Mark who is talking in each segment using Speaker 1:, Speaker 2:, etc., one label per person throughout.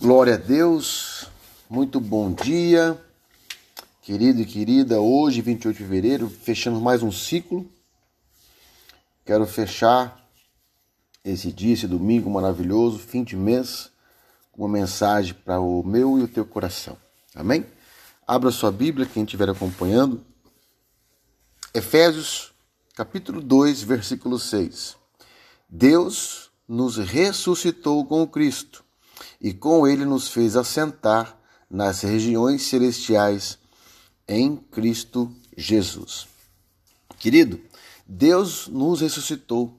Speaker 1: Glória a Deus, muito bom dia, querido e querida. Hoje, 28 de fevereiro, fechando mais um ciclo. Quero fechar esse dia, esse domingo maravilhoso, fim de mês, com uma mensagem para o meu e o teu coração. Amém? Abra sua Bíblia, quem estiver acompanhando. Efésios, capítulo 2, versículo 6. Deus nos ressuscitou com Cristo e com ele nos fez assentar nas regiões celestiais em Cristo Jesus. Querido, Deus nos ressuscitou,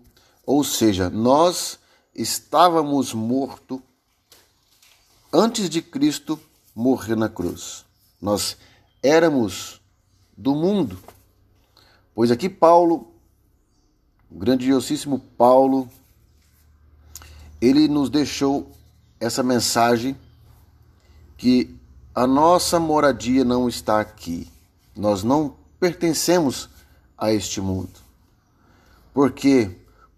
Speaker 1: ou seja, nós estávamos mortos antes de Cristo morrer na cruz. Nós éramos do mundo. Pois aqui Paulo, o grandiosíssimo Paulo, ele nos deixou essa mensagem que a nossa moradia não está aqui. Nós não pertencemos a este mundo. Porque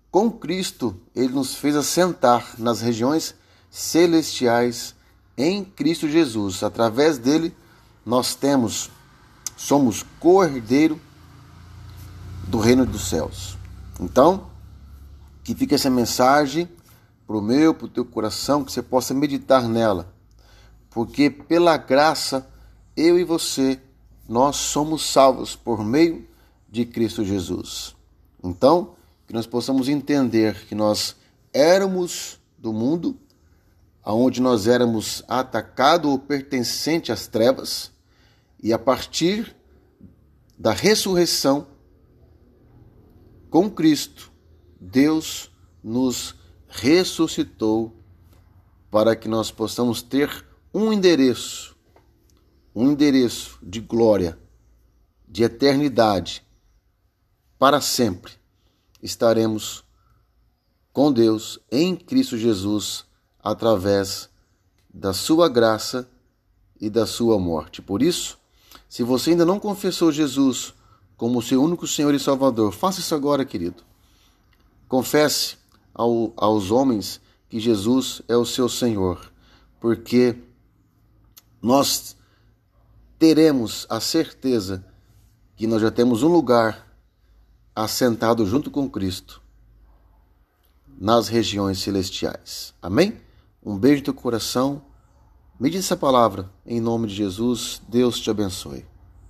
Speaker 1: com Cristo ele nos fez assentar nas regiões celestiais em Cristo Jesus. Através dele nós temos somos cordeiro do reino dos céus. Então, que fique essa mensagem para o meu, para o teu coração, que você possa meditar nela. Porque pela graça, eu e você, nós somos salvos por meio de Cristo Jesus. Então, que nós possamos entender que nós éramos do mundo, aonde nós éramos atacados ou pertencente às trevas, e a partir da ressurreição com Cristo, Deus nos ressuscitou para que nós possamos ter um endereço, um endereço de glória, de eternidade, para sempre. Estaremos com Deus em Cristo Jesus através da sua graça e da sua morte. Por isso, se você ainda não confessou Jesus como seu único Senhor e Salvador, faça isso agora, querido. Confesse ao, aos homens que Jesus é o seu Senhor, porque nós teremos a certeza que nós já temos um lugar assentado junto com Cristo nas regiões celestiais. Amém? Um beijo no teu coração. Medite essa palavra. Em nome de Jesus, Deus te abençoe.